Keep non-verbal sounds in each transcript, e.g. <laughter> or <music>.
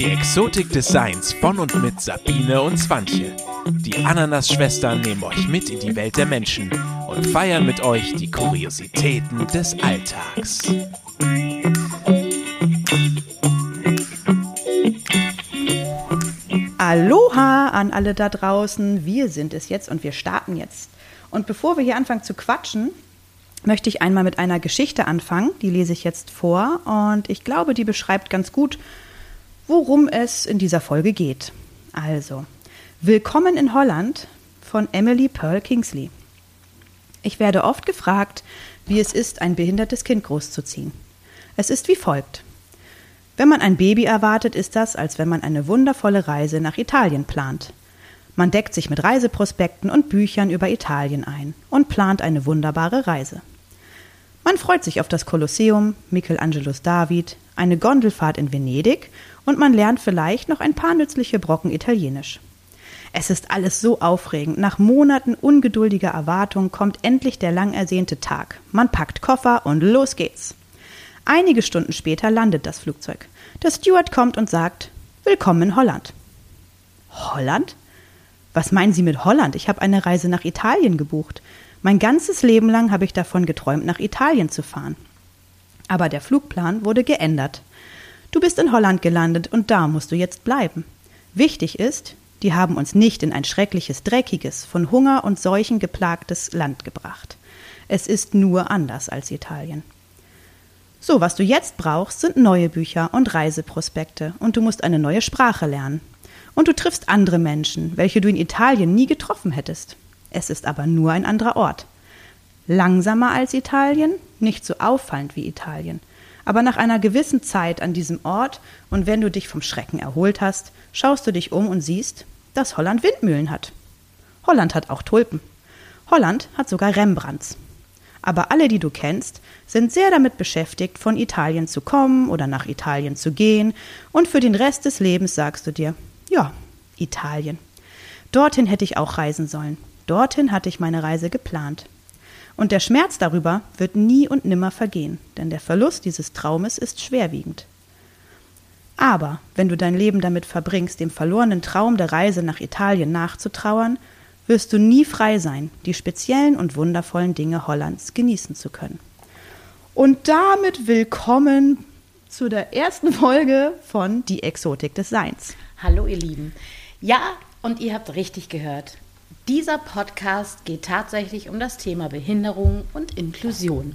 Die Exotik des Seins von und mit Sabine und Swantje. Die Ananas-Schwestern nehmen euch mit in die Welt der Menschen und feiern mit euch die Kuriositäten des Alltags. Aloha an alle da draußen. Wir sind es jetzt und wir starten jetzt. Und bevor wir hier anfangen zu quatschen, möchte ich einmal mit einer Geschichte anfangen. Die lese ich jetzt vor und ich glaube, die beschreibt ganz gut, worum es in dieser Folge geht. Also, Willkommen in Holland von Emily Pearl Kingsley. Ich werde oft gefragt, wie es ist, ein behindertes Kind großzuziehen. Es ist wie folgt. Wenn man ein Baby erwartet, ist das, als wenn man eine wundervolle Reise nach Italien plant. Man deckt sich mit Reiseprospekten und Büchern über Italien ein und plant eine wunderbare Reise. Man freut sich auf das Kolosseum, Michelangelos David, eine Gondelfahrt in Venedig und man lernt vielleicht noch ein paar nützliche Brocken Italienisch. Es ist alles so aufregend. Nach Monaten ungeduldiger Erwartung kommt endlich der lang ersehnte Tag. Man packt Koffer und los geht's. Einige Stunden später landet das Flugzeug. Der Steward kommt und sagt: Willkommen in Holland. Holland? Was meinen Sie mit Holland? Ich habe eine Reise nach Italien gebucht. Mein ganzes Leben lang habe ich davon geträumt, nach Italien zu fahren. Aber der Flugplan wurde geändert. Du bist in Holland gelandet und da musst du jetzt bleiben. Wichtig ist, die haben uns nicht in ein schreckliches, dreckiges, von Hunger und Seuchen geplagtes Land gebracht. Es ist nur anders als Italien. So, was du jetzt brauchst, sind neue Bücher und Reiseprospekte, und du musst eine neue Sprache lernen. Und du triffst andere Menschen, welche du in Italien nie getroffen hättest. Es ist aber nur ein anderer Ort. Langsamer als Italien, nicht so auffallend wie Italien. Aber nach einer gewissen Zeit an diesem Ort und wenn du dich vom Schrecken erholt hast, schaust du dich um und siehst, dass Holland Windmühlen hat. Holland hat auch Tulpen. Holland hat sogar Rembrandts. Aber alle, die du kennst, sind sehr damit beschäftigt, von Italien zu kommen oder nach Italien zu gehen, und für den Rest des Lebens sagst du dir, ja, Italien. Dorthin hätte ich auch reisen sollen. Dorthin hatte ich meine Reise geplant. Und der Schmerz darüber wird nie und nimmer vergehen, denn der Verlust dieses Traumes ist schwerwiegend. Aber wenn du dein Leben damit verbringst, dem verlorenen Traum der Reise nach Italien nachzutrauern, wirst du nie frei sein, die speziellen und wundervollen Dinge Hollands genießen zu können. Und damit willkommen zu der ersten Folge von Die Exotik des Seins. Hallo ihr Lieben. Ja, und ihr habt richtig gehört. Dieser Podcast geht tatsächlich um das Thema Behinderung und Inklusion.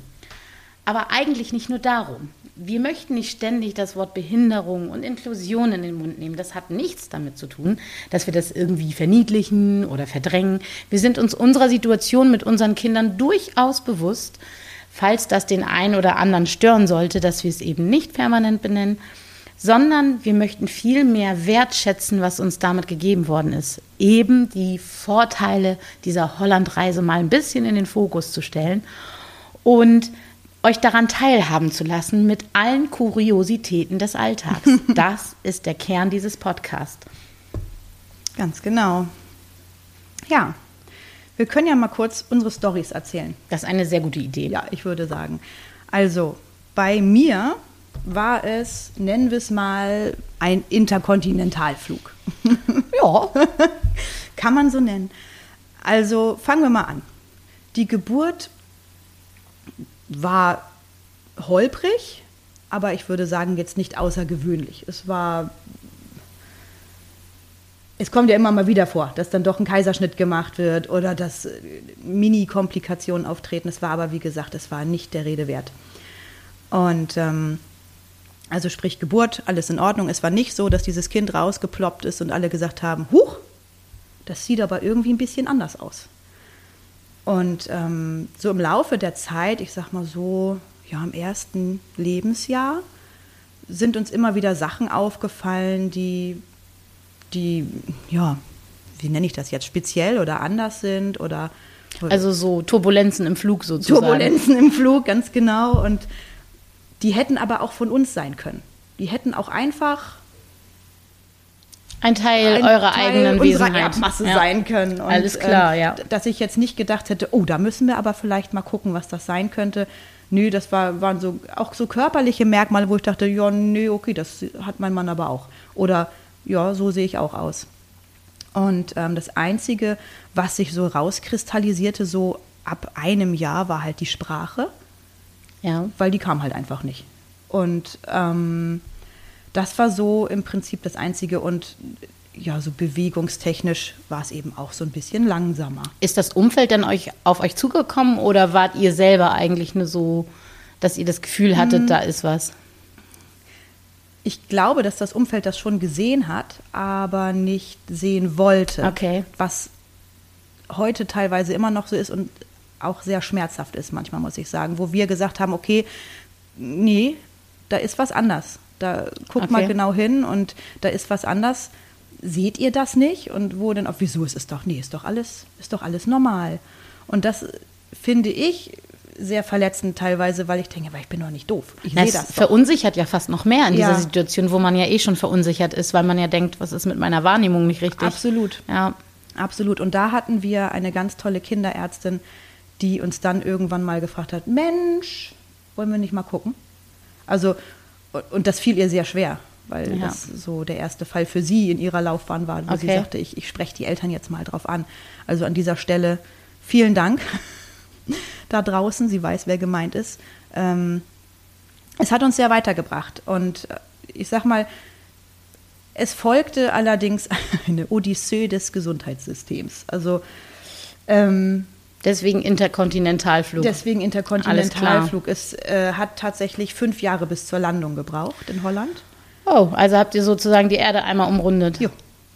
Aber eigentlich nicht nur darum. Wir möchten nicht ständig das Wort Behinderung und Inklusion in den Mund nehmen. Das hat nichts damit zu tun, dass wir das irgendwie verniedlichen oder verdrängen. Wir sind uns unserer Situation mit unseren Kindern durchaus bewusst, falls das den einen oder anderen stören sollte, dass wir es eben nicht permanent benennen sondern wir möchten viel mehr wertschätzen, was uns damit gegeben worden ist. Eben die Vorteile dieser Hollandreise mal ein bisschen in den Fokus zu stellen und euch daran teilhaben zu lassen mit allen Kuriositäten des Alltags. <laughs> Das ist der Kern dieses Podcasts. Ganz genau. Ja, wir können ja mal kurz unsere Stories erzählen. Das ist eine sehr gute Idee. Ja, ich würde sagen. Also, bei mir war es, nennen wir es mal, ein Interkontinentalflug. <laughs> ja. <laughs> Kann man so nennen. Also fangen wir mal an. Die Geburt war holprig, aber ich würde sagen, jetzt nicht außergewöhnlich. Es war. Es kommt ja immer mal wieder vor, dass dann doch ein Kaiserschnitt gemacht wird oder dass Mini-Komplikationen auftreten. Es war aber, wie gesagt, es war nicht der Rede wert. Und ähm, also sprich Geburt, alles in Ordnung. Es war nicht so, dass dieses Kind rausgeploppt ist und alle gesagt haben, huch, das sieht aber irgendwie ein bisschen anders aus. Und ähm, so im Laufe der Zeit, ich sag mal so, ja, im ersten Lebensjahr, sind uns immer wieder Sachen aufgefallen, die, die, ja, wie nenne ich das jetzt, speziell oder anders sind oder. Also so Turbulenzen im Flug sozusagen. Turbulenzen im Flug, ganz genau. Und die hätten aber auch von uns sein können. Die hätten auch einfach ein Teil ein eurer Teil eigenen Wesenheit. Erbmasse ja. sein können. Und, Alles klar, ähm, ja. Dass ich jetzt nicht gedacht hätte, oh, da müssen wir aber vielleicht mal gucken, was das sein könnte. nö, das war, waren so auch so körperliche Merkmale, wo ich dachte, ja, nö, okay, das hat mein Mann aber auch. Oder ja, so sehe ich auch aus. Und ähm, das Einzige, was sich so rauskristallisierte, so ab einem Jahr, war halt die Sprache, Ja. weil die kam halt einfach nicht. Und ähm, das war so im Prinzip das Einzige. Und ja, so bewegungstechnisch war es eben auch so ein bisschen langsamer. Ist das Umfeld dann euch auf euch zugekommen oder wart ihr selber eigentlich nur so, dass ihr das Gefühl hattet, Mhm. da ist was? Ich glaube, dass das Umfeld das schon gesehen hat, aber nicht sehen wollte. Okay. Was heute teilweise immer noch so ist und auch sehr schmerzhaft ist, manchmal muss ich sagen, wo wir gesagt haben, okay, nee, da ist was anders. Da guckt mal Okay. genau hin und da ist was anders. Seht ihr das nicht? Und wo denn, auch, wieso ist es doch, nee, ist doch alles, ist doch alles normal. Und das finde ich sehr verletzend teilweise, weil ich denke, aber ich bin doch nicht doof. Ich sehe Das. Doch. verunsichert ja fast noch mehr in Ja. dieser Situation, wo man ja eh schon verunsichert ist, weil man ja denkt, was ist mit meiner Wahrnehmung nicht richtig? Absolut. Ja. Absolut. Und da hatten wir eine ganz tolle Kinderärztin, die uns dann irgendwann mal gefragt hat, Mensch, wollen wir nicht mal gucken? Also, und- das fiel ihr sehr schwer, weil Ja. das so der erste Fall für sie in ihrer Laufbahn war, wo sie Okay. sagte, ich, ich spreche die Eltern jetzt mal drauf an. Also an dieser Stelle vielen Dank <laughs> da draußen. Sie weiß, wer gemeint ist. Ähm, es hat uns sehr weitergebracht. Und äh, ich sag mal, es folgte allerdings <laughs> eine Odyssee des Gesundheitssystems. Also ähm, Deswegen Interkontinentalflug. deswegen Interkontinentalflug. Es äh, hat tatsächlich fünf Jahre bis zur Landung gebraucht in Holland. oh, also habt ihr sozusagen die Erde einmal umrundet. Jo,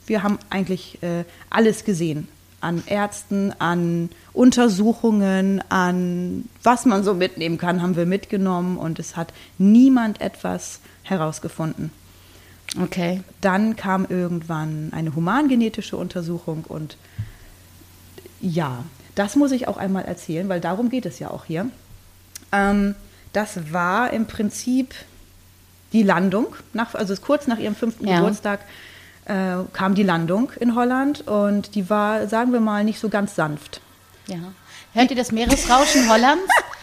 wir haben eigentlich äh, alles gesehen. An Ärzten, an Untersuchungen, an was man so mitnehmen kann, haben wir mitgenommen und es hat niemand etwas herausgefunden. Okay. Dann kam irgendwann eine humangenetische Untersuchung und ja, das muss ich auch einmal erzählen, weil darum geht es ja auch hier. Ähm, das war im Prinzip die Landung, nach, also kurz nach ihrem fünften Ja. Geburtstag äh, kam die Landung in Holland und die war, sagen wir mal, nicht so ganz sanft. Ja. Hört ihr das Meeresrauschen Hollands? <laughs>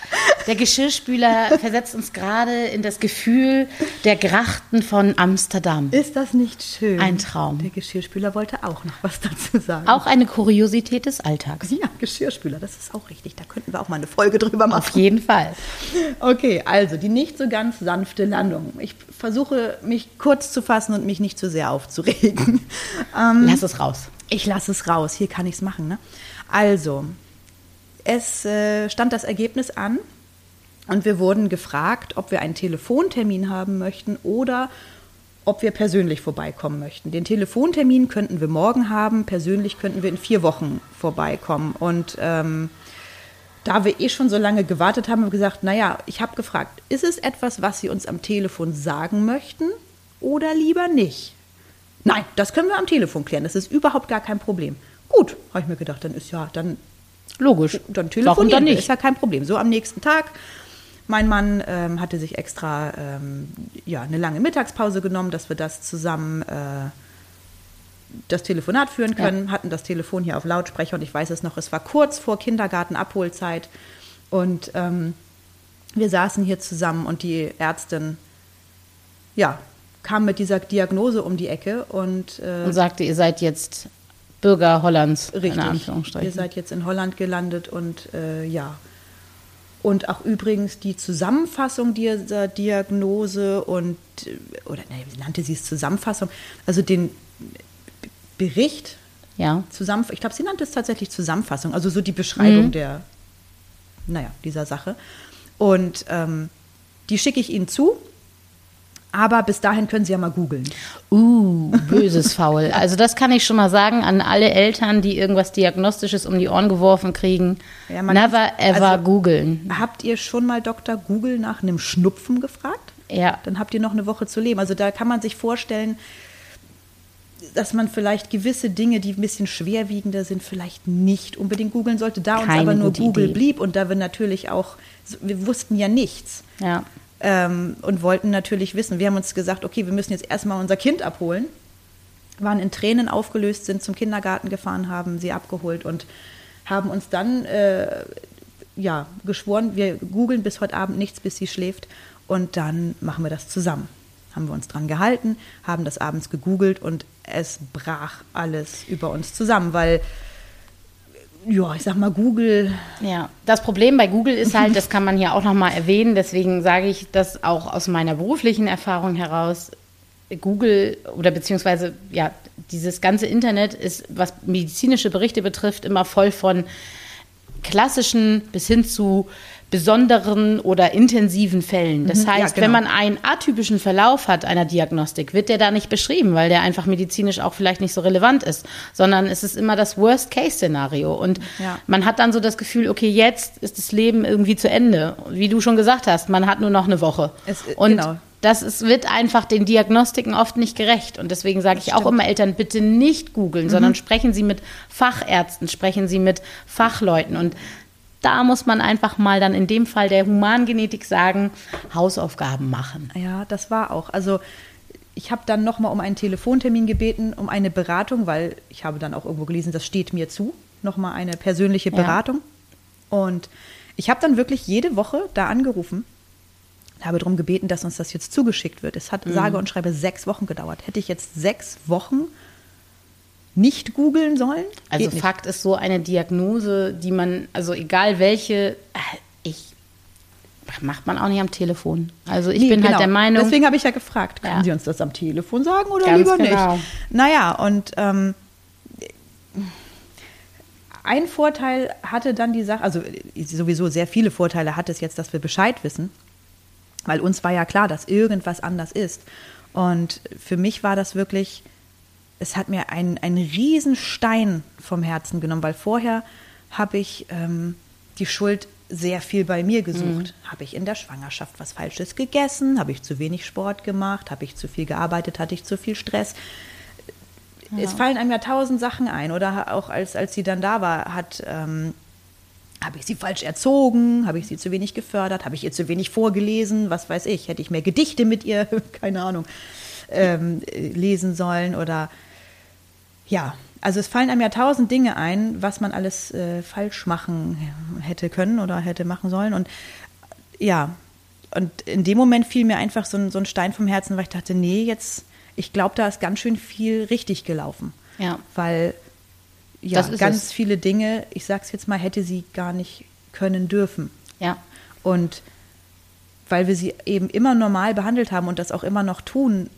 Der Geschirrspüler versetzt uns gerade in das Gefühl der Grachten von Amsterdam. Ist das nicht schön? Ein Traum. Der Geschirrspüler wollte auch noch was dazu sagen. Auch eine Kuriosität des Alltags. Ja, Geschirrspüler, das ist auch richtig. Da könnten wir auch mal eine Folge drüber machen. Auf jeden Fall. Okay, also die nicht so ganz sanfte Landung. Ich versuche mich kurz zu fassen und mich nicht zu sehr aufzuregen. Ähm, Lass es raus. ich lasse es raus, hier kann ich es machen. Ne? Also, es äh, stand das Ergebnis an und wir wurden gefragt, ob wir einen Telefontermin haben möchten oder ob wir persönlich vorbeikommen möchten. Den Telefontermin könnten wir morgen haben, persönlich könnten wir in vier Wochen vorbeikommen. Und ähm, da wir eh schon so lange gewartet haben, haben wir gesagt, naja, ich habe gefragt, ist es etwas, was Sie uns am Telefon sagen möchten oder lieber nicht? Nein, das können wir am Telefon klären, das ist überhaupt gar kein Problem. Gut, habe ich mir gedacht, dann ist ja, dann Logisch. dann Warum telefonieren dann wir, nicht? ist ja kein Problem. So am nächsten Tag. Mein Mann ähm, hatte sich extra ähm, ja, eine lange Mittagspause genommen, dass wir das zusammen äh, das Telefonat führen können, hatten das Telefon hier auf Lautsprecher und ich weiß es noch, es war kurz vor Kindergartenabholzeit und ähm, wir saßen hier zusammen und die Ärztin, ja, kam mit dieser Diagnose um die Ecke und äh, Und sagte, ihr seid jetzt Bürger Hollands. In Richtig. Anführungsstrichen. Ihr seid jetzt in Holland gelandet und äh, ja. Und auch übrigens die Zusammenfassung dieser Diagnose und, äh, oder ne, wie nannte sie es Zusammenfassung? Also den Bericht, ja. Zusammenf ich glaube, sie nannte es tatsächlich Zusammenfassung, also so die Beschreibung Mhm. der, naja, dieser Sache. Und ähm, die schicke ich Ihnen zu, aber bis dahin können Sie ja mal googeln. Uh, böses Faul. Also das kann ich schon mal sagen an alle Eltern, die irgendwas Diagnostisches um die Ohren geworfen kriegen. Ja, Never ever also- googeln. Habt ihr schon mal Dr. Google nach einem Schnupfen gefragt? Ja. dann habt ihr noch eine Woche zu leben. Also da kann man sich vorstellen, dass man vielleicht gewisse Dinge, die ein bisschen schwerwiegender sind, vielleicht nicht unbedingt googeln sollte. Da uns Keine aber nur Google Idee. blieb und da wir natürlich auch, wir wussten ja nichts Ja. Ähm, und wollten natürlich wissen. Wir haben uns gesagt, okay, wir müssen jetzt erstmal unser Kind abholen. Waren in Tränen aufgelöst, sind zum Kindergarten gefahren, haben sie abgeholt und haben uns dann äh, ja, geschworen, wir googeln bis heute Abend nichts, bis sie schläft und dann machen wir das zusammen. Haben wir uns dran gehalten, haben das abends gegoogelt und es brach alles über uns zusammen, weil ja, ich sag mal, Google. Ja, das Problem bei Google ist halt, das kann man hier auch nochmal erwähnen, deswegen sage ich das auch aus meiner beruflichen Erfahrung heraus. Google oder beziehungsweise ja, dieses ganze Internet ist, was medizinische Berichte betrifft, immer voll von klassischen bis hin zu besonderen oder intensiven Fällen. Das Mhm, ja, heißt, genau. wenn man einen atypischen Verlauf hat einer Diagnostik, wird der da nicht beschrieben, weil der einfach medizinisch auch vielleicht nicht so relevant ist, sondern es ist immer das Worst-Case-Szenario. Und Ja. man hat dann so das Gefühl, okay, jetzt ist das Leben irgendwie zu Ende. Wie du schon gesagt hast, man hat nur noch eine Woche. Es- Und genau. das ist, wird einfach den Diagnostiken oft nicht gerecht. Und deswegen sage ich auch. Mhm. immer Eltern, bitte nicht googeln, sondern sprechen Sie mit Fachärzten, sprechen Sie mit Fachleuten. Und da muss man einfach mal dann in dem Fall der Humangenetik sagen, Hausaufgaben machen. Ja, das war auch. Also ich habe dann nochmal um einen Telefontermin gebeten, um eine Beratung, weil ich habe dann auch irgendwo gelesen, das steht mir zu, nochmal eine persönliche Ja. Beratung. Und ich habe dann wirklich jede Woche da angerufen, habe darum gebeten, dass uns das jetzt zugeschickt wird. Es Mhm. hat sage und schreibe sechs Wochen gedauert. Hätte ich jetzt sechs Wochen nicht googeln sollen? Also Geht nicht. Fakt ist so eine Diagnose, die man, also egal welche, äh, ich macht man auch nicht am Telefon. Also ich Nee, bin genau. halt der Meinung, Deswegen habe ich ja gefragt, können Ja. Sie uns das am Telefon sagen oder Ganz lieber genau. nicht? Naja, und ähm, ein Vorteil hatte dann die Sache, also sowieso sehr viele Vorteile hat es jetzt, dass wir Bescheid wissen, weil uns war ja klar, dass irgendwas anders ist. Und für mich war das wirklich, es hat mir einen, einen riesen Stein vom Herzen genommen, weil vorher habe ich ähm, die Schuld sehr viel bei mir gesucht. Habe ich in der Schwangerschaft was Falsches gegessen? Habe ich zu wenig Sport gemacht? Habe ich zu viel gearbeitet? Hatte ich zu viel Stress? Es fallen einem ja tausend Sachen ein. Oder auch als, als sie dann da war, hat, ähm, habe ich sie falsch erzogen? Habe ich sie zu wenig gefördert? Habe ich ihr zu wenig vorgelesen? Was weiß ich? Hätte ich mehr Gedichte mit ihr, <laughs> keine Ahnung, ähm, äh, lesen sollen? Oder ja, also es fallen einem ja tausend Dinge ein, was man alles äh, falsch machen hätte können oder hätte machen sollen. Und ja, und in dem Moment fiel mir einfach so ein, so ein Stein vom Herzen, weil ich dachte, nee, jetzt, ich glaube, da ist ganz schön viel richtig gelaufen. Ja. Weil ja, ganz es. viele Dinge, ich sag's jetzt mal, hätte sie gar nicht können dürfen. ja, Und weil wir sie eben immer normal behandelt haben und das auch immer noch tun,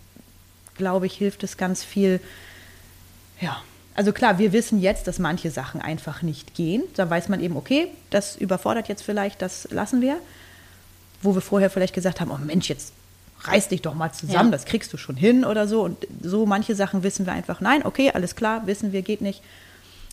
glaube ich, hilft es ganz viel. Ja, also klar, wir wissen jetzt, dass manche Sachen einfach nicht gehen. Da weiß man eben, okay, das überfordert jetzt vielleicht, das lassen wir. Wo wir vorher vielleicht gesagt haben, oh Mensch, jetzt reiß dich doch mal zusammen, Ja. das kriegst du schon hin oder so. Und so manche Sachen wissen wir einfach, nein, okay, alles klar, wissen wir, geht nicht.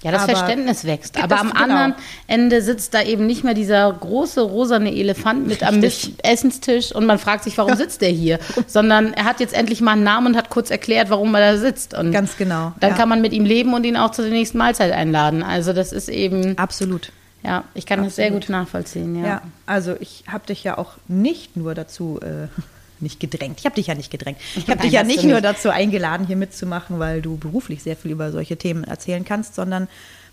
Ja, das Aber- Verständnis wächst. Aber am genau. anderen Ende sitzt da eben nicht mehr dieser große rosane Elefant mit am Richtig. Essenstisch und man fragt sich, warum sitzt der hier? <laughs> Sondern er hat jetzt endlich mal einen Namen und hat kurz erklärt, warum er da sitzt. Und Ganz genau, Dann ja. kann man mit ihm leben und ihn auch zur nächsten Mahlzeit einladen. Also das ist eben, Absolut. ja, ich kann das sehr Absolut. gut nachvollziehen. Ja. Ja, also ich habe dich ja auch nicht nur dazu äh, nicht gedrängt. Ich habe dich ja nicht gedrängt. Ich habe dich ja nicht nur nicht. dazu eingeladen, hier mitzumachen, weil du beruflich sehr viel über solche Themen erzählen kannst, sondern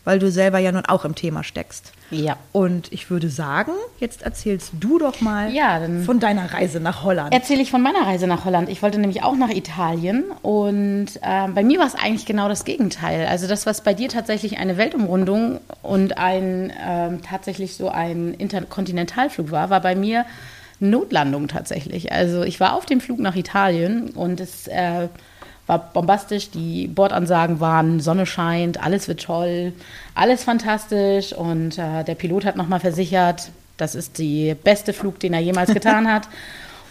weil du selber ja nun auch im Thema steckst. ja. Und ich würde sagen, jetzt erzählst du doch mal Ja, von deiner Reise nach Holland. Erzähle ich von meiner Reise nach Holland. Ich wollte nämlich auch nach Italien und ähm, bei mir war es eigentlich genau das Gegenteil. Also das, was bei dir tatsächlich eine Weltumrundung und ein ähm, tatsächlich so ein Interkontinentalflug war, war bei mir Notlandung tatsächlich. Also ich war auf dem Flug nach Italien und es äh, war bombastisch. Die Bordansagen waren, Sonne scheint, alles wird toll, alles fantastisch. Und äh, der Pilot hat nochmal versichert, das ist der beste Flug, den er jemals getan hat. <laughs>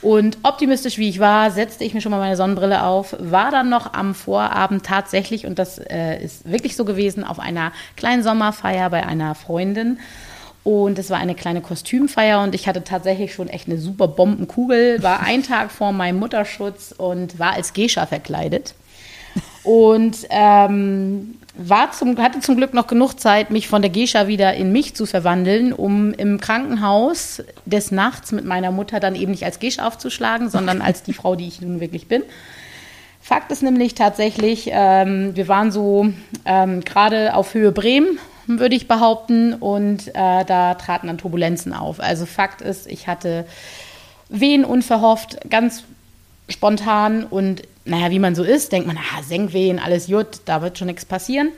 Und optimistisch wie ich war, setzte ich mir schon mal meine Sonnenbrille auf, war dann noch am Vorabend tatsächlich, und das äh, ist wirklich so gewesen, auf einer kleinen Sommerfeier bei einer Freundin. Und es war eine kleine Kostümfeier und ich hatte tatsächlich schon echt eine super Bombenkugel, war <laughs> ein Tag vor meinem Mutterschutz und war als Gescha verkleidet. Und ähm, war zum, hatte zum Glück noch genug Zeit, mich von der Gescha wieder in mich zu verwandeln, um im Krankenhaus des Nachts mit meiner Mutter dann eben nicht als Gescha aufzuschlagen, sondern <laughs> als die Frau, die ich nun wirklich bin. Fakt ist nämlich tatsächlich, ähm, wir waren so ähm, gerade auf Höhe Bremen, würde ich behaupten. Und äh, da traten dann Turbulenzen auf. Also Fakt ist, ich hatte Wehen unverhofft, ganz spontan und naja, wie man so ist, denkt man, ah, Senkwehen, alles gut, da wird schon nichts passieren.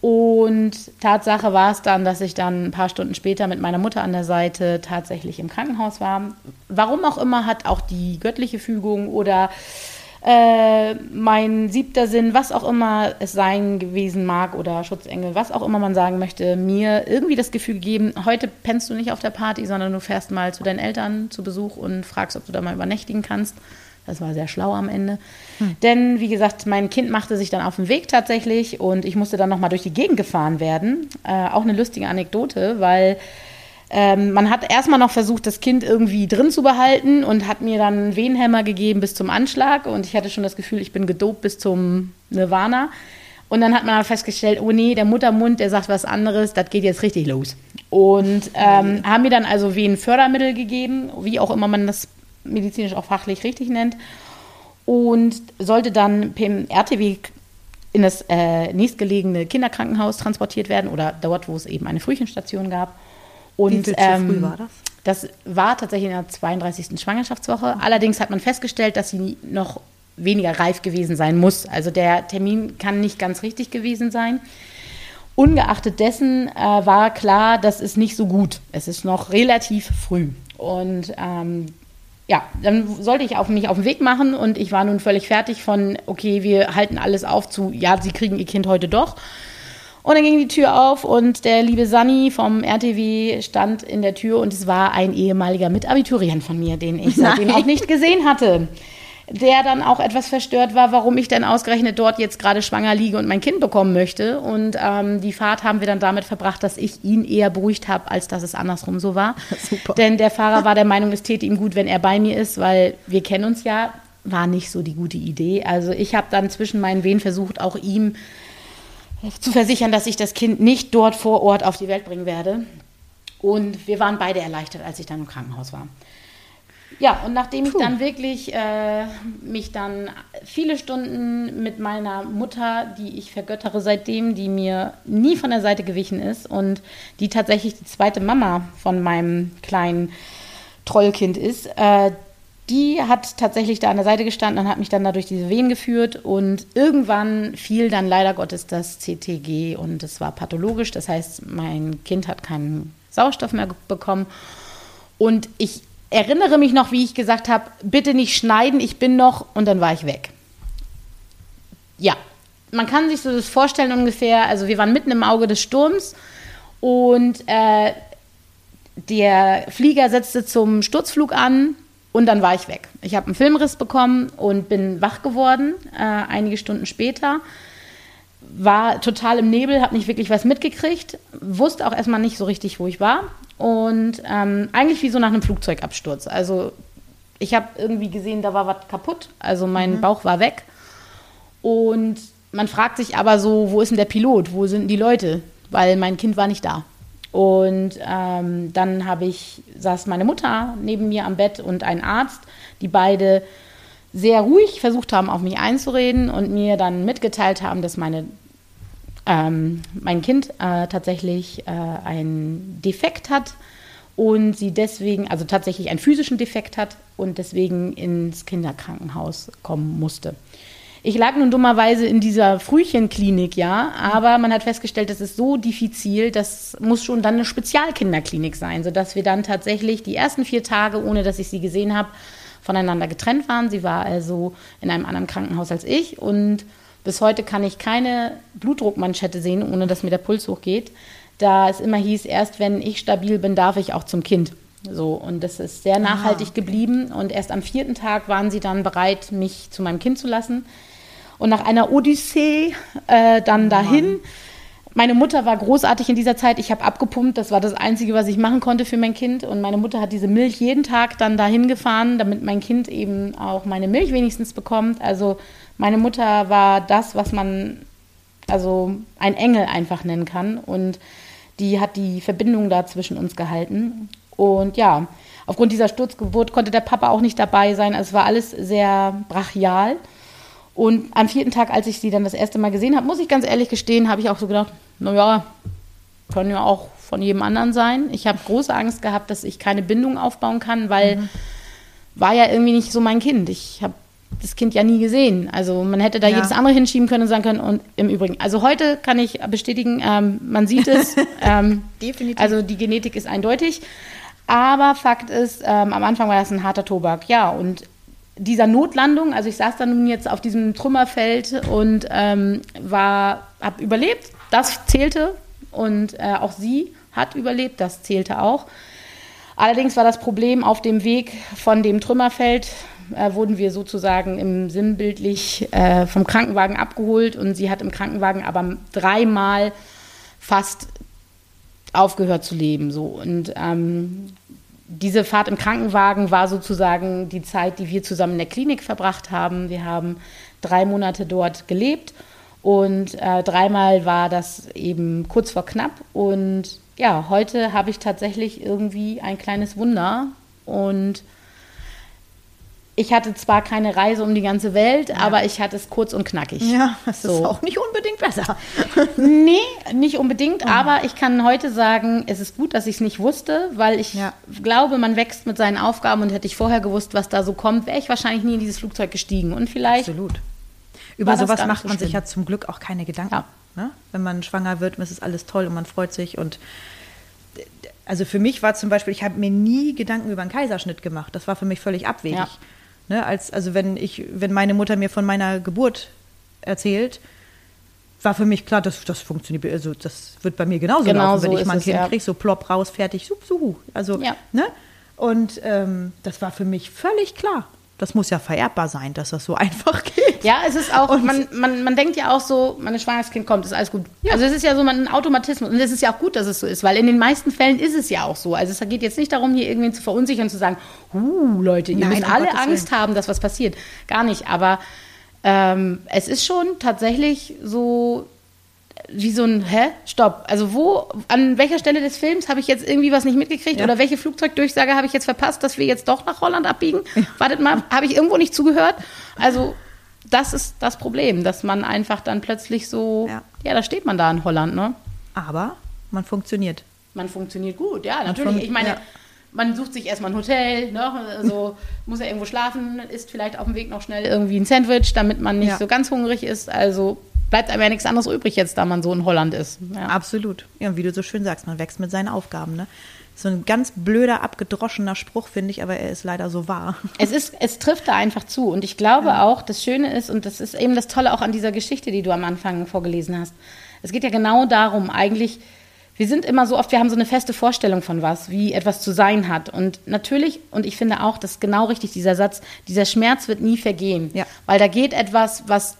Und Tatsache war es dann, dass ich dann ein paar Stunden später mit meiner Mutter an der Seite tatsächlich im Krankenhaus war. Warum auch immer hat auch die göttliche Fügung oder äh, mein siebter Sinn, was auch immer es sein gewesen mag oder Schutzengel, was auch immer man sagen möchte, mir irgendwie das Gefühl gegeben, heute pennst du nicht auf der Party, sondern du fährst mal zu deinen Eltern zu Besuch und fragst, ob du da mal übernächtigen kannst. Das war sehr schlau am Ende. Hm. Denn, wie gesagt, mein Kind machte sich dann auf den Weg tatsächlich und ich musste dann nochmal durch die Gegend gefahren werden. Äh, auch eine lustige Anekdote, weil ähm, man hat erstmal noch versucht, das Kind irgendwie drin zu behalten und hat mir dann einen Wehenhämmer gegeben bis zum Anschlag und ich hatte schon das Gefühl, ich bin gedopt bis zum Nirvana. Und dann hat man festgestellt, oh nee, der Muttermund, der sagt was anderes, das geht jetzt richtig los. Und ähm, haben mir dann also Wehenfördermittel gegeben, wie auch immer man das medizinisch auch fachlich richtig nennt. Und sollte dann per RTW in das äh, nächstgelegene Kinderkrankenhaus transportiert werden oder dort, wo es eben eine Frühchenstation gab. Und, Wie viel ähm, früh war das? Das war tatsächlich in der 32. Schwangerschaftswoche. Allerdings hat man festgestellt, dass sie noch weniger reif gewesen sein muss. Also der Termin kann nicht ganz richtig gewesen sein. Ungeachtet dessen äh, war klar, das ist nicht so gut. Es ist noch relativ früh. Und ähm, ja, dann sollte ich auf mich auf den Weg machen und ich war nun völlig fertig von, okay, wir halten alles auf zu, ja, sie kriegen ihr Kind heute doch. Und dann ging die Tür auf und der liebe Sani vom RTW stand in der Tür und es war ein ehemaliger Mitabiturient von mir, den ich seitdem Nein. auch nicht gesehen hatte. Der dann auch etwas verstört war, warum ich denn ausgerechnet dort jetzt gerade schwanger liege und mein Kind bekommen möchte. Und ähm, die Fahrt haben wir dann damit verbracht, dass ich ihn eher beruhigt habe, als dass es andersrum so war. <laughs> Super. Denn der Fahrer war der Meinung, es täte ihm gut, wenn er bei mir ist, weil wir kennen uns ja, war nicht so die gute Idee. Also ich habe dann zwischen meinen Wehen versucht, auch ihm zu versichern, dass ich das Kind nicht dort vor Ort auf die Welt bringen werde. Und wir waren beide erleichtert, als ich dann im Krankenhaus war. Ja, und nachdem Puh. ich dann wirklich äh, mich dann viele Stunden mit meiner Mutter, die ich vergöttere seitdem, die mir nie von der Seite gewichen ist und die tatsächlich die zweite Mama von meinem kleinen Trollkind ist, äh, die hat tatsächlich da an der Seite gestanden und hat mich dann da durch diese Wehen geführt. Und irgendwann fiel dann leider Gottes das CTG und es war pathologisch. Das heißt, mein Kind hat keinen Sauerstoff mehr bekommen. Und ich erinnere mich noch, wie ich gesagt habe, bitte nicht schneiden, ich bin noch und dann war ich weg. Ja, man kann sich so das vorstellen ungefähr, also wir waren mitten im Auge des Sturms und äh, der Flieger setzte zum Sturzflug an und dann war ich weg. Ich habe einen Filmriss bekommen und bin wach geworden, äh, einige Stunden später. War total im Nebel, habe nicht wirklich was mitgekriegt, wusste auch erstmal nicht so richtig, wo ich war. Und ähm, eigentlich wie so nach einem Flugzeugabsturz. Also ich habe irgendwie gesehen, da war was kaputt. Also mein mhm. Bauch war weg. Und man fragt sich aber so, wo ist denn der Pilot? Wo sind die Leute? Weil mein Kind war nicht da. Und ähm, dann habe ich, saß meine Mutter neben mir am Bett und ein Arzt, die beide sehr ruhig versucht haben, auf mich einzureden und mir dann mitgeteilt haben, dass meine, ähm, mein Kind äh, tatsächlich äh, einen Defekt hat und sie deswegen, also tatsächlich einen physischen Defekt hat und deswegen ins Kinderkrankenhaus kommen musste. Ich lag nun dummerweise in dieser Frühchenklinik, ja, aber man hat festgestellt, das ist so diffizil, das muss schon dann eine Spezialkinderklinik sein, sodass wir dann tatsächlich die ersten vier Tage, ohne dass ich sie gesehen habe, voneinander getrennt waren. Sie war also in einem anderen Krankenhaus als ich und bis heute kann ich keine Blutdruckmanschette sehen, ohne dass mir der Puls hochgeht. Da es immer hieß, erst wenn ich stabil bin, darf ich auch zum Kind. So, und das ist sehr nachhaltig ah. geblieben. Und erst am vierten Tag waren sie dann bereit, mich zu meinem Kind zu lassen. Und nach einer Odyssee äh, dann oh dahin. Meine Mutter war großartig in dieser Zeit. Ich habe abgepumpt. Das war das Einzige, was ich machen konnte für mein Kind. Und meine Mutter hat diese Milch jeden Tag dann dahin gefahren, damit mein Kind eben auch meine Milch wenigstens bekommt. Also meine Mutter war das, was man also ein Engel einfach nennen kann. Und die hat die Verbindung da zwischen uns gehalten. Und ja, aufgrund dieser Sturzgeburt konnte der Papa auch nicht dabei sein. Also es war alles sehr brachial. Und am vierten Tag, als ich sie dann das erste Mal gesehen habe, muss ich ganz ehrlich gestehen, habe ich auch so gedacht, naja, können ja auch von jedem anderen sein. Ich habe große Angst gehabt, dass ich keine Bindung aufbauen kann, weil Mhm. war ja irgendwie nicht so mein Kind. Ich habe das Kind ja nie gesehen. Also man hätte da Ja. jedes andere hinschieben können und sagen können, und im Übrigen, also heute kann ich bestätigen, ähm, man sieht es. <laughs> ähm, Definitiv. Also die Genetik ist eindeutig. Aber Fakt ist, ähm, am Anfang war das ein harter Tobak. Ja, und dieser Notlandung, also ich saß dann nun jetzt auf diesem Trümmerfeld und ähm, war, habe überlebt. Das zählte und äh, auch sie hat überlebt. Das zählte auch. Allerdings war das Problem auf dem Weg von dem Trümmerfeld, äh, wurden wir sozusagen im sinnbildlich äh, vom Krankenwagen abgeholt und sie hat im Krankenwagen aber dreimal fast aufgehört zu leben. So. Und ähm, diese Fahrt im Krankenwagen war sozusagen die Zeit, die wir zusammen in der Klinik verbracht haben. Wir haben drei Monate dort gelebt und äh, dreimal war das eben kurz vor knapp. Und ja, heute habe ich tatsächlich irgendwie ein kleines Wunder und ich hatte zwar keine Reise um die ganze Welt, aber ich hatte es kurz und knackig. ja, das ist So. auch nicht unbedingt besser. <laughs> <laughs> Nee, nicht unbedingt, Oh. aber ich kann heute sagen, es ist gut, dass ich es nicht wusste, weil ich Ja. glaube, man wächst mit seinen Aufgaben und hätte ich vorher gewusst, was da so kommt, wäre ich wahrscheinlich nie in dieses Flugzeug gestiegen. Und vielleicht, Absolut. Über sowas macht so man sich schlimm. ja zum Glück auch keine Gedanken. Ja. Ne? Wenn man schwanger wird, ist es alles toll und man freut sich. Und also für mich war zum Beispiel, ich habe mir nie Gedanken über einen Kaiserschnitt gemacht. Das war für mich völlig abwegig. Ja. Ne? Als, also wenn ich, wenn meine Mutter mir von meiner Geburt erzählt, war für mich klar, das, das funktioniert, also das wird bei mir genauso Genau laufen, wenn so ich ist mal ein es, Kind ja. kriege, so plopp raus, fertig, sup, suhu. Also, Ja. ne? Und ähm, das war für mich völlig klar. Das muss ja vererbbar sein, dass das so <laughs> einfach geht. ja, es ist auch, Und- man, man, man denkt ja auch so, mein Schwangerskind kommt, ist alles gut. Also es ist ja so ein Automatismus und es ist ja auch gut, dass es so ist, weil in den meisten Fällen ist es ja auch so. Also es geht jetzt nicht darum, hier irgendwen zu verunsichern und zu sagen, huh, Leute, ihr Nein, müsst alle Gottes Angst haben, dass was passiert. Gar nicht, aber ähm, es ist schon tatsächlich so wie so ein, hä? Stopp. Also wo, an welcher Stelle des Films habe ich jetzt irgendwie was nicht mitgekriegt Ja. oder welche Flugzeugdurchsage habe ich jetzt verpasst, dass wir jetzt doch nach Holland abbiegen? Wartet mal, habe ich irgendwo nicht zugehört? Also das ist das Problem, dass man einfach dann plötzlich so, Ja. ja, da steht man da in Holland, ne? Aber man funktioniert. Man funktioniert gut, ja, natürlich. Ich meine, man sucht sich erstmal ein Hotel, ne? also muss ja irgendwo schlafen, isst vielleicht auf dem Weg noch schnell irgendwie ein Sandwich, damit man nicht so ganz hungrig ist. Also bleibt einem ja nichts anderes übrig jetzt, da man so in Holland ist. Ja. Absolut. Ja, und wie du so schön sagst, man wächst mit seinen Aufgaben. Ne? So ein ganz blöder, abgedroschener Spruch, finde ich, aber er ist leider so wahr. <laughs> Es, ist, es trifft da einfach zu. Und ich glaube auch, das Schöne ist, und das ist eben das Tolle auch an dieser Geschichte, die du am Anfang vorgelesen hast. Es geht ja genau darum, eigentlich, wir sind immer so oft, wir haben so eine feste Vorstellung von was, wie etwas zu sein hat. Und natürlich, und ich finde auch, das ist genau richtig, dieser Satz, dieser Schmerz wird nie vergehen. Ja. Weil da geht etwas, was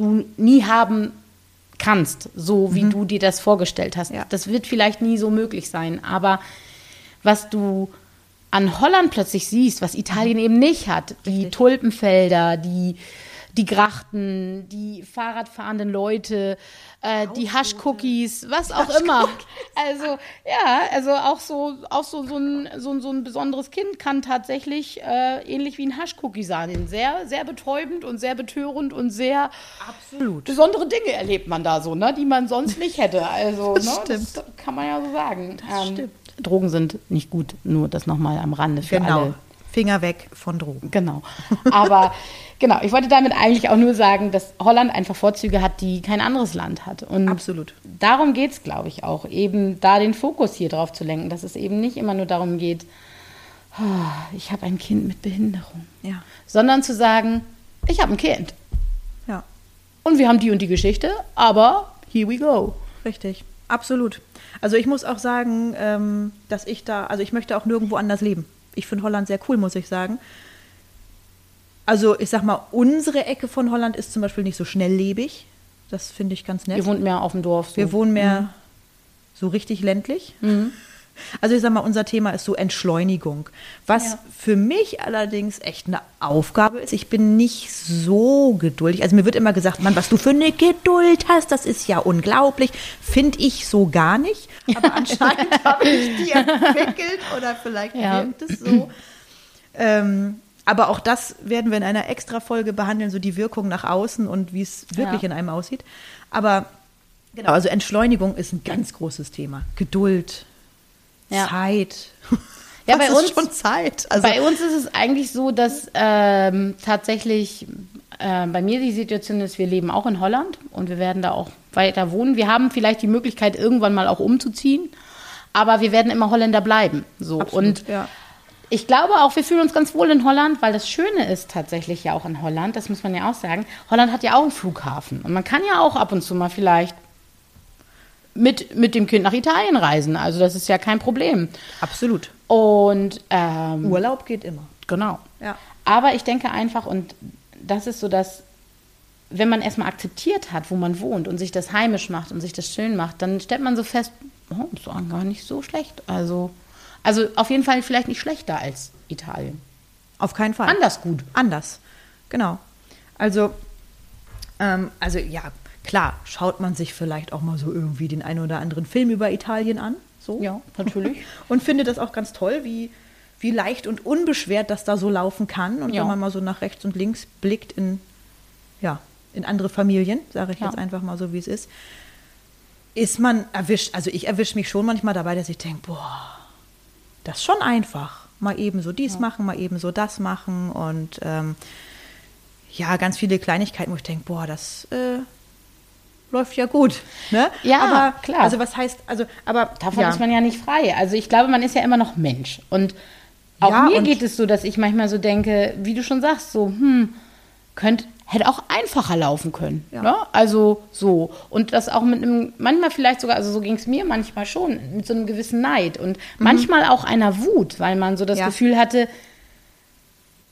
du nie haben kannst, so wie du dir das vorgestellt hast. Ja. Das wird vielleicht nie so möglich sein, aber was du an Holland plötzlich siehst, was Italien eben nicht hat, die Richtig. Tulpenfelder, die, die Grachten, die Fahrradfahrenden Leute, äh, die Haschcookies, was auch immer. Also, ja, also auch so, auch so, so, ein, so, ein- so ein besonderes Kind kann tatsächlich äh, ähnlich wie ein Haschcookie sein. Sehr, sehr betäubend und sehr betörend und sehr Absolut. besondere Dinge erlebt man da so, ne, die man sonst nicht hätte. Also, Das ne, stimmt. das kann man ja so sagen. Das stimmt. Drogen sind nicht gut, nur das nochmal am Rande für Genau. alle. Finger weg von Drogen. Genau. Aber <laughs> genau, ich wollte damit eigentlich auch nur sagen, dass Holland einfach Vorzüge hat, die kein anderes Land hat. Und Absolut. darum geht es, glaube ich, auch, eben da den Fokus hier drauf zu lenken, dass es eben nicht immer nur darum geht, "Ah, <sighs> ich habe ein Kind mit Behinderung, Ja. sondern zu sagen, ich habe ein Kind Ja, und wir haben die und die Geschichte, aber here we go. richtig. Absolut. Also ich muss auch sagen, ähm, dass ich da, also ich möchte auch nirgendwo anders leben. Ich finde Holland sehr cool, muss ich sagen. Also ich sag mal, unsere Ecke von Holland ist zum Beispiel nicht so schnelllebig. Das finde ich ganz nett. Ihr wohnt mehr auf dem Dorf. So. Wir wohnen mehr so richtig ländlich. Also ich sag mal, unser Thema ist so Entschleunigung. Was Ja. für mich allerdings echt eine Aufgabe ist. Ich bin nicht so geduldig. Also mir wird immer gesagt, Mann, was du für eine Geduld hast, das ist ja unglaublich. Finde ich so gar nicht. Aber anscheinend <laughs> habe ich die entwickelt oder vielleicht Ja. wirkt es so. Ähm, aber auch das werden wir in einer Extra-Folge behandeln, so die Wirkung nach außen und wie es wirklich Ja. in einem aussieht. Aber Genau, also Entschleunigung ist ein ganz großes Thema. Geduld, Ja. Zeit. <laughs> Ja, Was bei ist uns- schon Zeit. Also, bei uns ist es eigentlich so, dass ähm, tatsächlich äh, bei mir die Situation ist, wir leben auch in Holland und wir werden da auch weiter wohnen. Wir haben vielleicht die Möglichkeit, irgendwann mal auch umzuziehen, aber wir werden immer Holländer bleiben. So. Absolut, und ja. ich glaube auch, wir fühlen uns ganz wohl in Holland, weil das Schöne ist tatsächlich ja auch in Holland, das muss man ja auch sagen, Holland hat ja auch einen Flughafen und man kann ja auch ab und zu mal vielleicht mit, mit dem Kind nach Italien reisen. Also das ist ja kein Problem. absolut. Und ähm, Urlaub geht immer. Genau. Ja. Aber ich denke einfach, und das ist so, dass wenn man erstmal akzeptiert hat, wo man wohnt und sich das heimisch macht und sich das schön macht, dann stellt man so fest, oh, ist doch gar nicht so schlecht. Also, also auf jeden Fall vielleicht nicht schlechter als Italien. Auf keinen Fall. Anders gut. Anders. Genau. Also, ähm, also ja, klar, schaut man sich vielleicht auch mal so irgendwie den einen oder anderen Film über Italien an. So. Ja, natürlich. <laughs> Und findet das auch ganz toll, wie, wie leicht und unbeschwert das da so laufen kann. Und Ja. wenn man mal so nach rechts und links blickt in, ja, in andere Familien, sage ich Ja. jetzt einfach mal so, wie es ist, ist man erwischt, also ich erwische mich schon manchmal dabei, dass ich denke, boah, das ist schon einfach. Mal eben so dies machen, mal eben so das machen und ähm, ja, ganz viele Kleinigkeiten, wo ich denke, boah, das äh, läuft ja gut. Ne? Ja, aber, klar. Also was heißt, also, aber Davon ja. ist man ja nicht frei. Also ich glaube, man ist ja immer noch Mensch. Und auch Ja, mir geht es so, dass ich manchmal so denke, wie du schon sagst, so, hm, könnte, hätte auch einfacher laufen können. Ja. Ne? Also so. Und das auch mit einem, manchmal vielleicht sogar, also so ging es mir manchmal schon, mit so einem gewissen Neid und manchmal auch einer Wut, weil man so das Mhm. Gefühl hatte,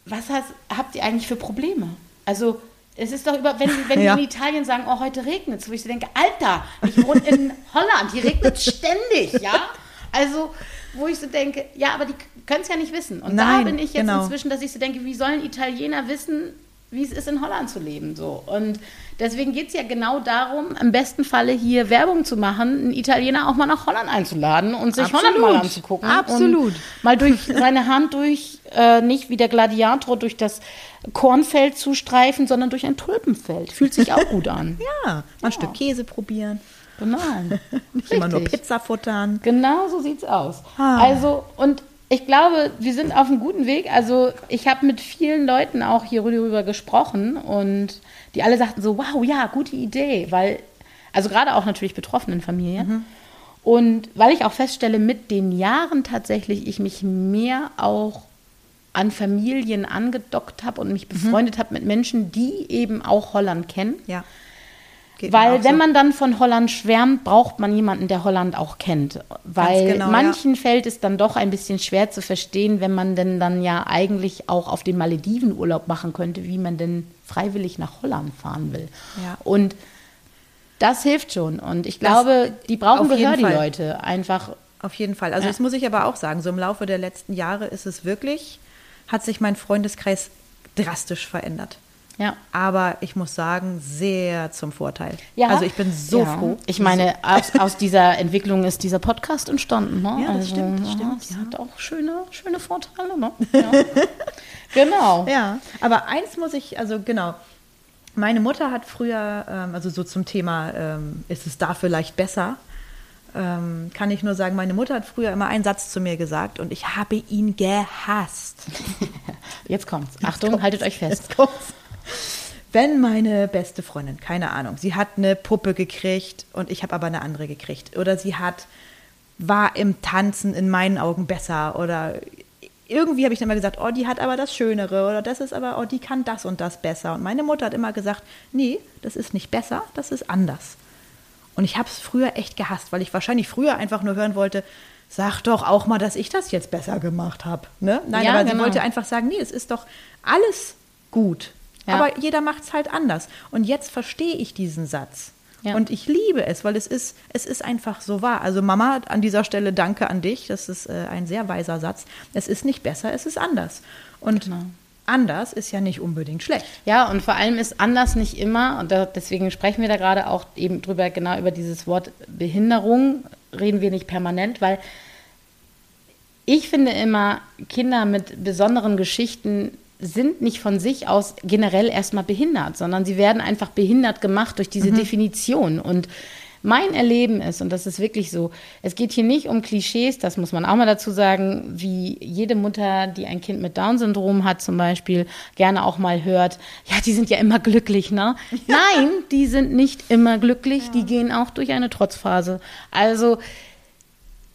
was hast, habt ihr eigentlich für Probleme? Also es ist doch über, wenn, wenn <laughs> Ja. die in Italien sagen, oh, heute regnet es, wo ich so denke, Alter, ich wohne in <laughs> Holland, hier regnet es ständig, ja? Also, wo ich so denke, ja, aber die können es ja nicht wissen. Und Nein, da bin ich jetzt genau. inzwischen, dass ich so denke, wie sollen Italiener wissen, wie es ist, in Holland zu leben? So. Und deswegen geht es ja genau darum, im besten Falle hier Werbung zu machen, einen Italiener auch mal nach Holland einzuladen und sich Absolut. Holland mal anzugucken. Absolut. Und mal durch seine Hand durch, äh, nicht wie der Gladiator durch das Kornfeld zu streifen, sondern durch ein Tulpenfeld. Fühlt sich auch gut an. <laughs> Ja, mal ein Stück Käse probieren. Genau. <laughs> Nicht immer nur. Pizza futtern. Genau so sieht's aus. Ah. Also, und ich glaube, wir sind auf einem guten Weg. Also, ich habe mit vielen Leuten auch hier darüber gesprochen und die alle sagten so, wow, ja, gute Idee, weil, also gerade auch natürlich betroffenen Familien. Und weil ich auch feststelle, mit den Jahren tatsächlich ich mich mehr auch an Familien angedockt habe und mich befreundet habe mit Menschen, die eben auch Holland kennen. Ja. Geht Weil wenn so. man dann von Holland schwärmt, braucht man jemanden, der Holland auch kennt. Weil genau, ja. manchen fällt es dann doch ein bisschen schwer zu verstehen, wenn man denn dann ja eigentlich auch auf den Malediven Urlaub machen könnte, wie man denn freiwillig nach Holland fahren will. Ja. Und das hilft schon. Und ich glaube, die brauchen Gehör, die. Leute. Einfach, Auf jeden Fall. Also Ja. das muss ich aber auch sagen. So im Laufe der letzten Jahre ist es wirklich, hat sich mein Freundeskreis drastisch verändert. Ja. Aber ich muss sagen, sehr zum Vorteil. Ja. Also ich bin so ja. froh. Ich meine, aus, aus dieser Entwicklung ist dieser Podcast entstanden. Ne? Ja, das stimmt, das stimmt, ja. hat auch schöne, schöne Vorteile. Ne? Ja. genau. Ja, aber eins muss ich, also genau. Meine Mutter hat früher, ähm, also so zum Thema, ähm, ist es da vielleicht besser, ähm, kann ich nur sagen, meine Mutter hat früher immer einen Satz zu mir gesagt und ich habe ihn gehasst. <laughs> Jetzt kommt's. Achtung, haltet euch fest. Jetzt kommt's. Wenn meine beste Freundin, keine Ahnung, sie hat eine Puppe gekriegt und ich habe aber eine andere gekriegt oder sie hat war im Tanzen in meinen Augen besser oder irgendwie habe ich dann immer gesagt, oh, die hat aber das Schönere oder das ist aber, oh, die kann das und das besser. Und meine Mutter hat immer gesagt, nee, das ist nicht besser, das ist anders. Und ich habe es früher echt gehasst, weil ich wahrscheinlich früher einfach nur hören wollte, sag doch auch mal, dass ich das jetzt besser gemacht habe. Ne? Nein, Ja, aber sie genau. wollte einfach sagen, nee, es ist doch alles gut. Ja. Aber jeder macht es halt anders. Und jetzt verstehe ich diesen Satz. Ja. Und ich liebe es, weil es ist, es ist einfach so wahr. Also Mama, an dieser Stelle danke an dich. Das ist äh, ein sehr weiser Satz. Es ist nicht besser, es ist anders. Und Genau. anders ist ja nicht unbedingt schlecht. Ja, und vor allem ist anders nicht immer, und da, deswegen sprechen wir da gerade auch eben drüber, genau über dieses Wort Behinderung, reden wir nicht permanent, weil ich finde immer, Kinder mit besonderen Geschichten sind nicht von sich aus generell erstmal behindert, sondern sie werden einfach behindert gemacht durch diese Definition. Und mein Erleben ist, und das ist wirklich so, es geht hier nicht um Klischees, das muss man auch mal dazu sagen, wie jede Mutter, die ein Kind mit Down-Syndrom hat zum Beispiel, gerne auch mal hört, ja, die sind ja immer glücklich, ne? <laughs> Nein, die sind nicht immer glücklich, ja. die gehen auch durch eine Trotzphase. Also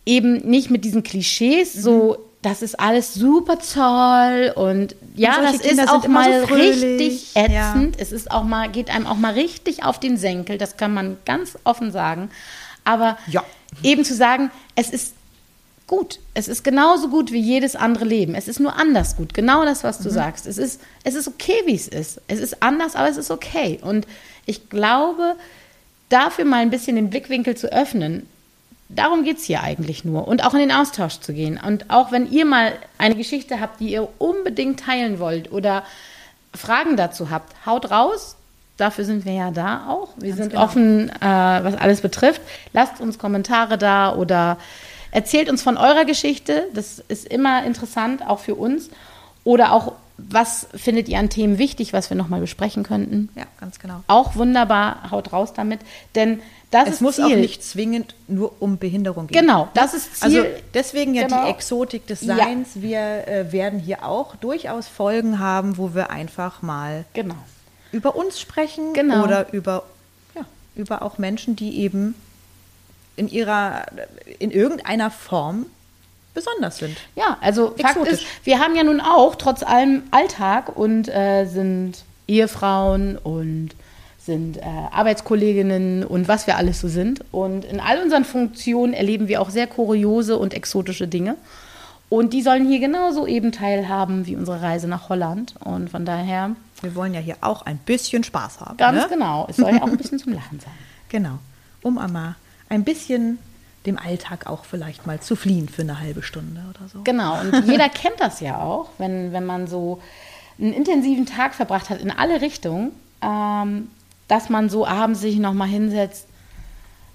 eben nicht mit diesen Klischees, mhm. so das ist alles super toll und ja, und das Kinder ist auch mal so richtig ätzend. Ja. Es ist auch mal, geht einem auch mal richtig auf den Senkel, das kann man ganz offen sagen. Aber ja. eben zu sagen, es ist gut. Es ist genauso gut wie jedes andere Leben. Es ist nur anders gut. Genau das, was du mhm. sagst. Es ist, es ist okay, wie es ist. Es ist anders, aber es ist okay. Und ich glaube, dafür mal ein bisschen den Blickwinkel zu öffnen, Darum geht es hier eigentlich nur. Und auch in den Austausch zu gehen. Und auch wenn ihr mal eine Geschichte habt, die ihr unbedingt teilen wollt oder Fragen dazu habt, haut raus. Dafür sind wir ja da auch. Wir Ganz sind genau. offen, äh, was alles betrifft. Lasst uns Kommentare da oder erzählt uns von eurer Geschichte. Das ist immer interessant, auch für uns. Oder auch, was findet ihr an Themen wichtig, was wir nochmal besprechen könnten? Ja, ganz genau. Auch wunderbar, haut raus damit. Denn das es muss Ziel. auch nicht zwingend nur um Behinderung gehen. Genau, das ist Ziel. Also deswegen ja genau. die Exotik des Seins. Ja. Wir äh, werden hier auch durchaus Folgen haben, wo wir einfach mal genau. über uns sprechen genau. oder über, ja, über auch Menschen, die eben in ihrer, in irgendeiner Form besonders sind. Ja, also Exotisch. Fakt ist, wir haben ja nun auch trotz allem Alltag und äh, sind Ehefrauen und sind äh, Arbeitskolleginnen und was wir alles so sind. Und in all unseren Funktionen erleben wir auch sehr kuriose und exotische Dinge. Und die sollen hier genauso eben teilhaben wie unsere Reise nach Holland. Und von daher. Wir wollen ja hier auch ein bisschen Spaß haben. Ganz ne? genau. Es soll ja auch ein <laughs> bisschen zum Lachen sein. Genau. Um einmal ein bisschen dem Alltag auch vielleicht mal zu fliehen für eine halbe Stunde oder so. Genau. Und <laughs> jeder kennt das ja auch, wenn, wenn man so einen intensiven Tag verbracht hat in alle Richtungen. Ähm, dass man so abends sich nochmal hinsetzt,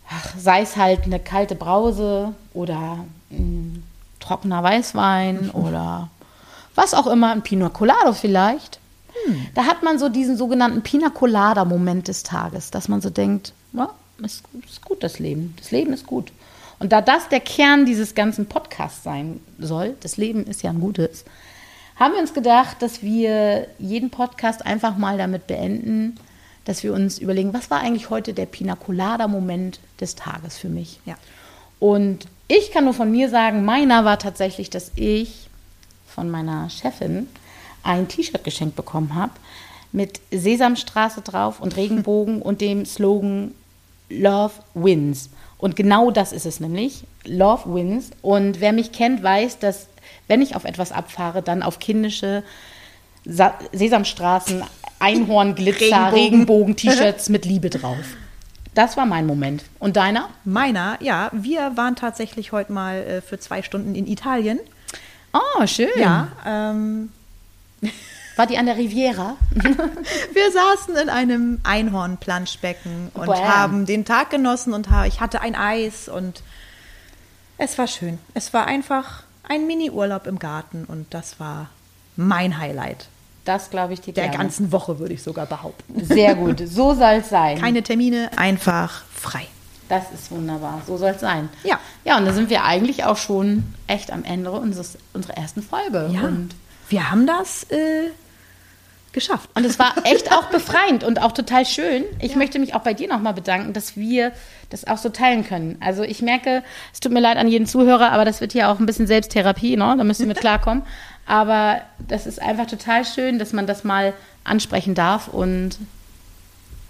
ach, sei es halt eine kalte Brause oder ein trockener Weißwein mhm. oder was auch immer, ein Pina Colado vielleicht. Hm. Da hat man so diesen sogenannten Pina Colada-Moment des Tages, dass man so denkt, ja, ist, ist gut das Leben, das Leben ist gut. Und da das der Kern dieses ganzen Podcasts sein soll, das Leben ist ja ein gutes, haben wir uns gedacht, dass wir jeden Podcast einfach mal damit beenden, dass wir uns überlegen, was war eigentlich heute der Pina Colada-Moment des Tages für mich? Ja. Und ich kann nur von mir sagen, meiner war tatsächlich, dass ich von meiner Chefin ein T-Shirt geschenkt bekommen habe mit Sesamstraße drauf und Regenbogen <laughs> und dem Slogan Love Wins. Und genau das ist es nämlich. Love Wins. Und wer mich kennt, weiß, dass wenn ich auf etwas abfahre, dann auf kindische Sesamstraßen Einhornglitzer, Regenbogen-T-Shirts mit Liebe drauf. Das war mein Moment. Und deiner? Meiner, ja. Wir waren tatsächlich heute mal äh, für zwei Stunden in Italien. Oh, schön. Ja. Ähm. War die an der Riviera? <laughs> wir saßen in einem Einhorn-Planschbecken und Bam. haben den Tag genossen und ich hatte ein Eis und es war schön. Es war einfach ein Mini-Urlaub im Garten und das war mein Highlight. Das glaube ich dir Der gerne. ganzen Woche, würde ich sogar behaupten. Sehr gut. So soll es sein. Keine Termine, einfach frei. Das ist wunderbar. So soll es sein. Ja. Ja, und da sind wir eigentlich auch schon echt am Ende unseres, unserer ersten Folge. Ja. Und wir haben das äh, geschafft. Und es war echt auch <laughs> befreiend und auch total schön. Ich ja. möchte mich auch bei dir nochmal bedanken, dass wir das auch so teilen können. Also ich merke, es tut mir leid an jeden Zuhörer, aber das wird hier auch ein bisschen Selbsttherapie, ne? da müssen wir mit <laughs> klarkommen. Aber das ist einfach total schön, dass man das mal ansprechen darf und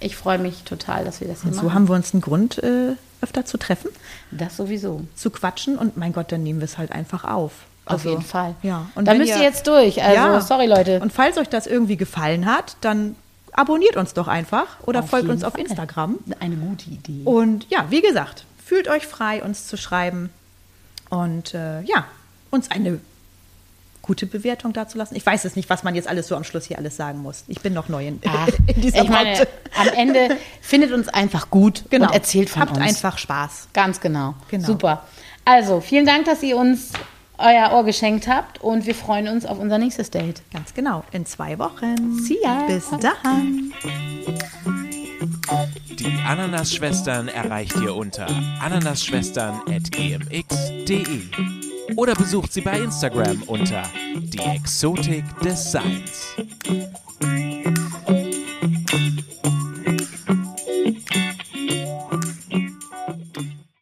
ich freue mich total, dass wir das hier und machen. So haben wir uns einen Grund, äh, öfter zu treffen. Das sowieso. Zu quatschen und mein Gott, dann nehmen wir es halt einfach auf. Also, auf jeden Fall. Ja. Und da müsst ihr jetzt durch. Also, ja. sorry, Leute. Und falls euch das irgendwie gefallen hat, dann abonniert uns doch einfach oder auf folgt uns auf Fall. Instagram. Eine gute Idee. Und ja, wie gesagt, fühlt euch frei, uns zu schreiben. Und äh, ja, uns eine gute Bewertung dazulassen. Ich weiß es nicht, was man jetzt alles so am Schluss hier alles sagen muss. Ich bin noch neu in, Ach, <laughs> in dieser ich meine, Am Ende findet uns einfach gut genau. und erzählt von Habt uns. Habt einfach Spaß. Ganz genau. genau. Super. Also, vielen Dank, dass ihr uns euer Ohr geschenkt habt und wir freuen uns auf unser nächstes Date. Ganz genau, in zwei Wochen. See ya. Bis dahin. Die Ananas-Schwestern erreicht ihr unter ananasschwestern.gmx.de oder besucht sie bei Instagram unter die Exotik des Seins.